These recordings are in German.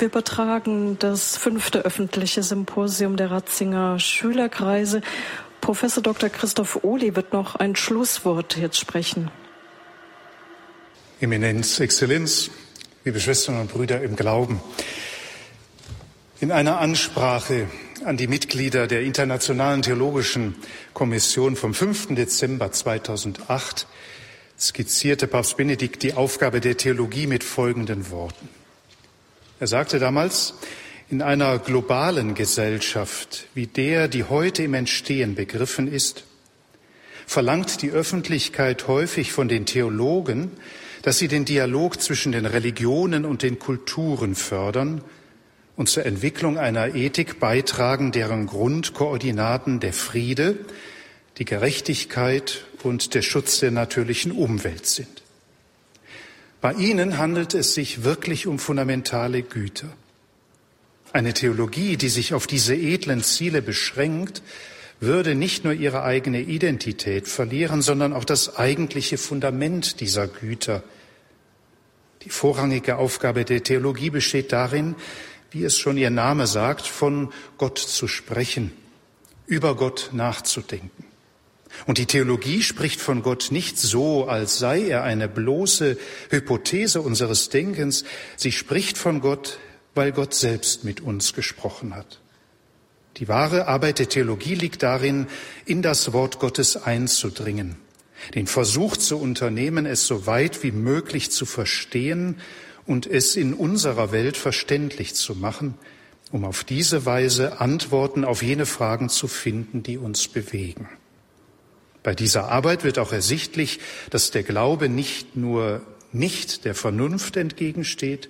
Wir übertragen das fünfte öffentliche Symposium der Ratzinger Schülerkreise. Professor Dr. Christoph Ohli wird noch ein Schlusswort jetzt sprechen. Eminenz, Exzellenz, liebe Schwestern und Brüder im Glauben. In einer Ansprache an die Mitglieder der Internationalen Theologischen Kommission vom 5. Dezember 2008 skizzierte Papst Benedikt die Aufgabe der Theologie mit folgenden Worten. Er sagte damals, in einer globalen Gesellschaft wie der, die heute im Entstehen begriffen ist, verlangt die Öffentlichkeit häufig von den Theologen, dass sie den Dialog zwischen den Religionen und den Kulturen fördern und zur Entwicklung einer Ethik beitragen, deren Grundkoordinaten der Friede, die Gerechtigkeit und der Schutz der natürlichen Umwelt sind. Bei ihnen handelt es sich wirklich um fundamentale Güter. Eine Theologie, die sich auf diese edlen Ziele beschränkt, würde nicht nur ihre eigene Identität verlieren, sondern auch das eigentliche Fundament dieser Güter. Die vorrangige Aufgabe der Theologie besteht darin, wie es schon ihr Name sagt, von Gott zu sprechen, über Gott nachzudenken. Und die Theologie spricht von Gott nicht so, als sei er eine bloße Hypothese unseres Denkens. Sie spricht von Gott, weil Gott selbst mit uns gesprochen hat. Die wahre Arbeit der Theologie liegt darin, in das Wort Gottes einzudringen, den Versuch zu unternehmen, es so weit wie möglich zu verstehen und es in unserer Welt verständlich zu machen, um auf diese Weise Antworten auf jene Fragen zu finden, die uns bewegen. Bei dieser Arbeit wird auch ersichtlich, dass der Glaube nicht nur nicht der Vernunft entgegensteht,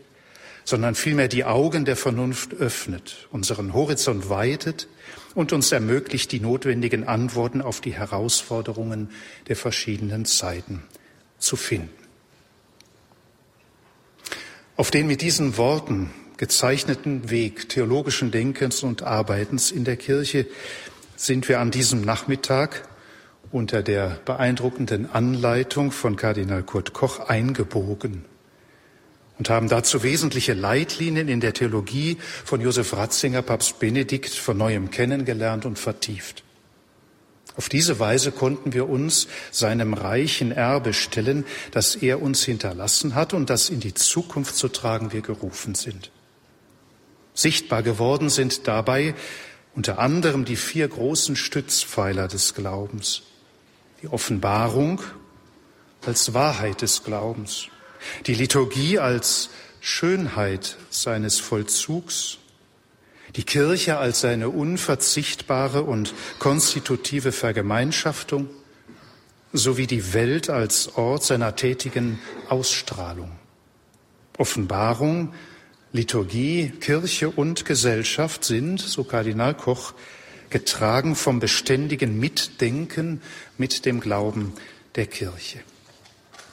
sondern vielmehr die Augen der Vernunft öffnet, unseren Horizont weitet und uns ermöglicht, die notwendigen Antworten auf die Herausforderungen der verschiedenen Zeiten zu finden. Auf den mit diesen Worten gezeichneten Weg theologischen Denkens und Arbeitens in der Kirche sind wir an diesem Nachmittag unter der beeindruckenden Anleitung von Kardinal Kurt Koch eingebogen und haben dazu wesentliche Leitlinien in der Theologie von Josef Ratzinger, Papst Benedikt von neuem kennengelernt und vertieft. Auf diese Weise konnten wir uns seinem reichen Erbe stellen, das er uns hinterlassen hat und das in die Zukunft zu tragen wir gerufen sind. Sichtbar geworden sind dabei unter anderem die vier großen Stützpfeiler des Glaubens die Offenbarung als Wahrheit des Glaubens, die Liturgie als Schönheit seines Vollzugs, die Kirche als seine unverzichtbare und konstitutive Vergemeinschaftung sowie die Welt als Ort seiner tätigen Ausstrahlung. Offenbarung, Liturgie, Kirche und Gesellschaft sind, so Kardinal Koch, getragen vom beständigen Mitdenken mit dem Glauben der Kirche.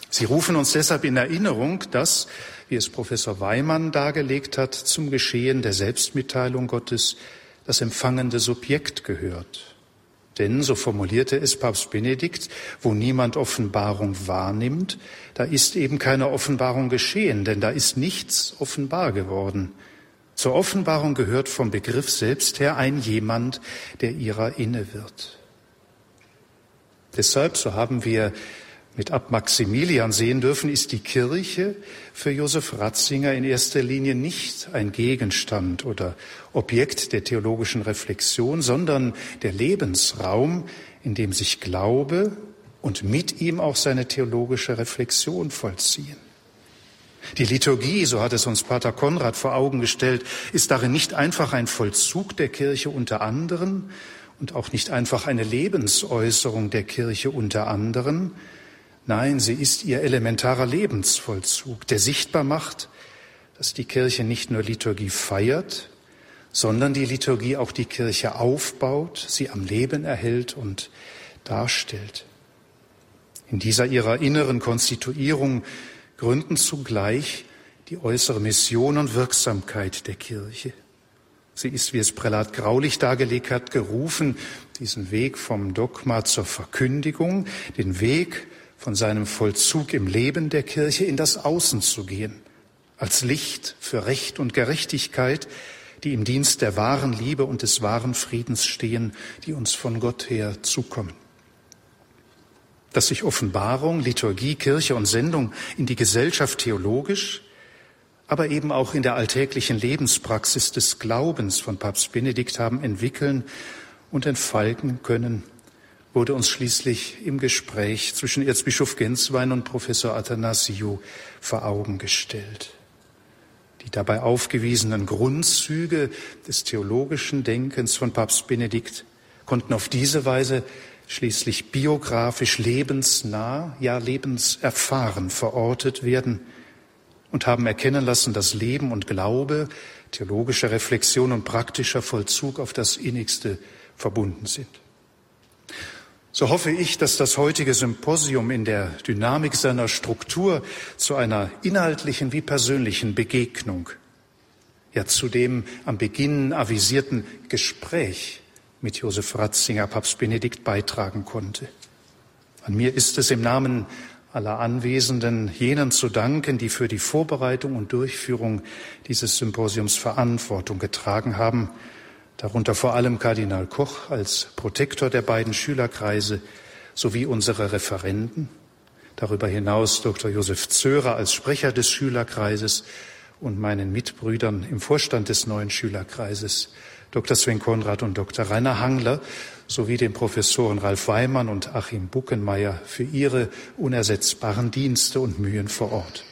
Sie rufen uns deshalb in Erinnerung, dass, wie es Professor Weimann dargelegt hat, zum Geschehen der Selbstmitteilung Gottes das empfangende Subjekt gehört. Denn, so formulierte es Papst Benedikt, wo niemand Offenbarung wahrnimmt, da ist eben keine Offenbarung geschehen, denn da ist nichts offenbar geworden. Zur Offenbarung gehört vom Begriff selbst her ein jemand, der ihrer inne wird. Deshalb, so haben wir mit Ab Maximilian sehen dürfen, ist die Kirche für Josef Ratzinger in erster Linie nicht ein Gegenstand oder Objekt der theologischen Reflexion, sondern der Lebensraum, in dem sich Glaube und mit ihm auch seine theologische Reflexion vollziehen. Die Liturgie, so hat es uns Pater Konrad vor Augen gestellt, ist darin nicht einfach ein Vollzug der Kirche unter anderen und auch nicht einfach eine Lebensäußerung der Kirche unter anderen. Nein, sie ist ihr elementarer Lebensvollzug, der sichtbar macht, dass die Kirche nicht nur Liturgie feiert, sondern die Liturgie auch die Kirche aufbaut, sie am Leben erhält und darstellt. In dieser ihrer inneren Konstituierung gründen zugleich die äußere Mission und Wirksamkeit der Kirche. Sie ist, wie es Prälat Graulich dargelegt hat, gerufen, diesen Weg vom Dogma zur Verkündigung, den Weg von seinem Vollzug im Leben der Kirche in das Außen zu gehen, als Licht für Recht und Gerechtigkeit, die im Dienst der wahren Liebe und des wahren Friedens stehen, die uns von Gott her zukommen. Dass sich Offenbarung, Liturgie, Kirche und Sendung in die Gesellschaft theologisch, aber eben auch in der alltäglichen Lebenspraxis des Glaubens von Papst Benedikt haben entwickeln und entfalten können, wurde uns schließlich im Gespräch zwischen Erzbischof Genswein und Professor Athanasiou vor Augen gestellt. Die dabei aufgewiesenen Grundzüge des theologischen Denkens von Papst Benedikt konnten auf diese Weise schließlich biografisch lebensnah, ja lebenserfahren verortet werden und haben erkennen lassen, dass Leben und Glaube, theologische Reflexion und praktischer Vollzug auf das innigste verbunden sind. So hoffe ich, dass das heutige Symposium in der Dynamik seiner Struktur zu einer inhaltlichen wie persönlichen Begegnung, ja zu dem am Beginn avisierten Gespräch mit Josef Ratzinger, Papst Benedikt, beitragen konnte. An mir ist es im Namen aller Anwesenden jenen zu danken, die für die Vorbereitung und Durchführung dieses Symposiums Verantwortung getragen haben, darunter vor allem Kardinal Koch als Protektor der beiden Schülerkreise sowie unsere Referenten, darüber hinaus Dr. Josef Zörer als Sprecher des Schülerkreises und meinen Mitbrüdern im Vorstand des neuen Schülerkreises, Dr. Sven Konrad und Dr. Rainer Hangler, sowie den Professoren Ralf Weimann und Achim Buckenmeier für ihre unersetzbaren Dienste und Mühen vor Ort.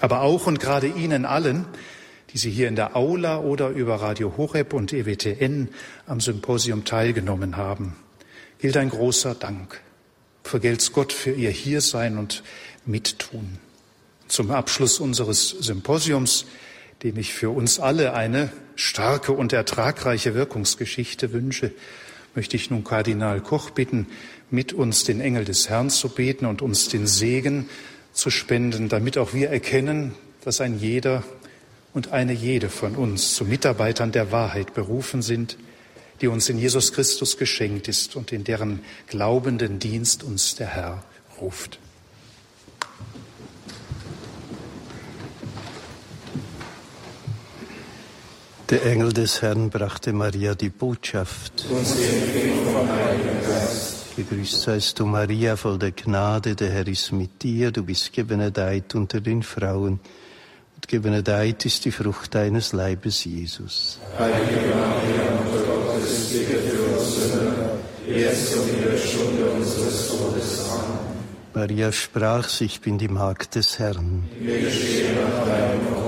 Aber auch und gerade Ihnen allen, die Sie hier in der Aula oder über Radio Horeb und EWTN am Symposium teilgenommen haben, gilt ein großer Dank. Vergelt's Gott für Ihr Hiersein und Mittun. Zum Abschluss unseres Symposiums, dem ich für uns alle eine starke und ertragreiche Wirkungsgeschichte wünsche, möchte ich nun Kardinal Koch bitten, mit uns den Engel des Herrn zu beten und uns den Segen zu spenden, damit auch wir erkennen, dass ein jeder und eine jede von uns zu Mitarbeitern der Wahrheit berufen sind, die uns in Jesus Christus geschenkt ist und in deren glaubenden Dienst uns der Herr ruft. Der Engel des Herrn brachte Maria die Botschaft. Gegrüßt seist du, Maria, voll der Gnade, der Herr ist mit dir, du bist gebenedeit unter den Frauen und gebenedeit ist die Frucht deines Leibes, Jesus. Heilige Maria, Mutter Gottes, bitte für uns Sünder, jetzt und in der Stunde unseres Todes. Amen. Maria sprach, ich bin die Magd des Herrn. Geschehe nach deinem Wort.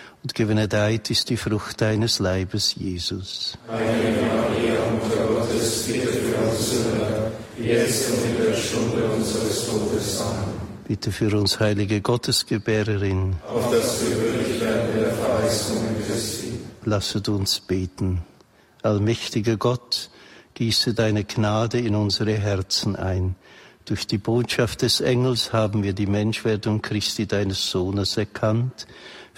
und gebenedeit ist die Frucht deines Leibes, Jesus. Heilige Maria, Mutter Gottes, bitte für uns Sünder, jetzt und in der Stunde unseres Todes. Amen. Bitte für uns, heilige Gottesgebärerin, Auf das wir würdig werden der Verheißungen Christi. lasset uns beten. Allmächtiger Gott, gieße deine Gnade in unsere Herzen ein. Durch die Botschaft des Engels haben wir die Menschwerdung Christi deines Sohnes erkannt.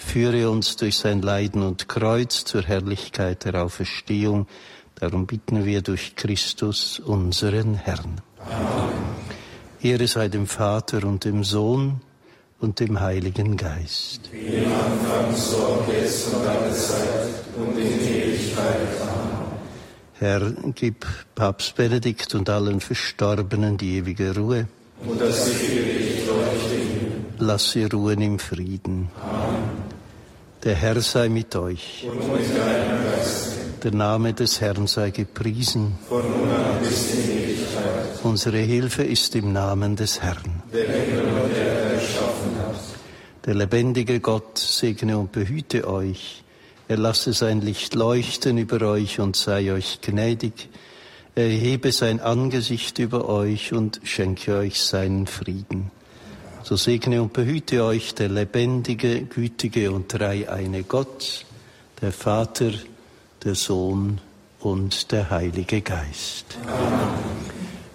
Führe uns durch sein Leiden und Kreuz zur Herrlichkeit der Auferstehung. Darum bitten wir durch Christus, unseren Herrn. Ehre sei dem Vater und dem Sohn und dem Heiligen Geist. Wie im Anfang, so jetzt und alle Zeit und in Ewigkeit. Amen. Herr, gib Papst Benedikt und allen Verstorbenen die ewige Ruhe. Und das sichere Licht leuchte ihm. Lass sie ruhen im Frieden. Der Herr sei mit euch. Und mit Der Name des Herrn sei gepriesen. von nun an bis in Unsere Hilfe ist im Namen des Herrn. der Himmel und Erde erschaffen hat. Der lebendige Gott segne und behüte euch. Er lasse sein Licht leuchten über euch und sei euch gnädig. Er erhebe sein Angesicht über euch und schenke euch seinen Frieden. So segne und behüte euch der lebendige, gütige und dreieine Gott, der Vater, der Sohn und der Heilige Geist. Amen.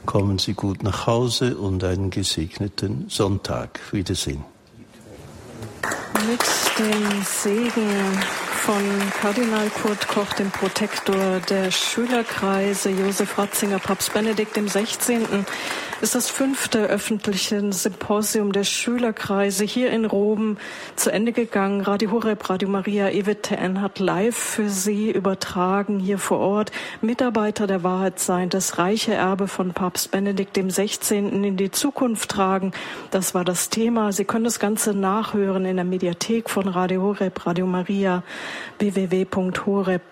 Kommen Sie gut nach Hause und einen gesegneten Sonntag. Wiedersehen. Mit dem Segen von Kardinal Kurt Koch, dem Protektor der Schülerkreise, Josef Ratzinger, Papst Benedikt XVI., ist das fünfte öffentliche Symposium der Schülerkreise hier in Rom zu Ende gegangen. Radio Horeb, Radio Maria, EWTN hat live für Sie übertragen hier vor Ort. Mitarbeiter der Wahrheit sein, das reiche Erbe von Papst Benedikt XVI. in die Zukunft tragen. Das war das Thema. Sie können das Ganze nachhören in der Mediathek von Radio Horeb, Radio Maria, www.horeb.org.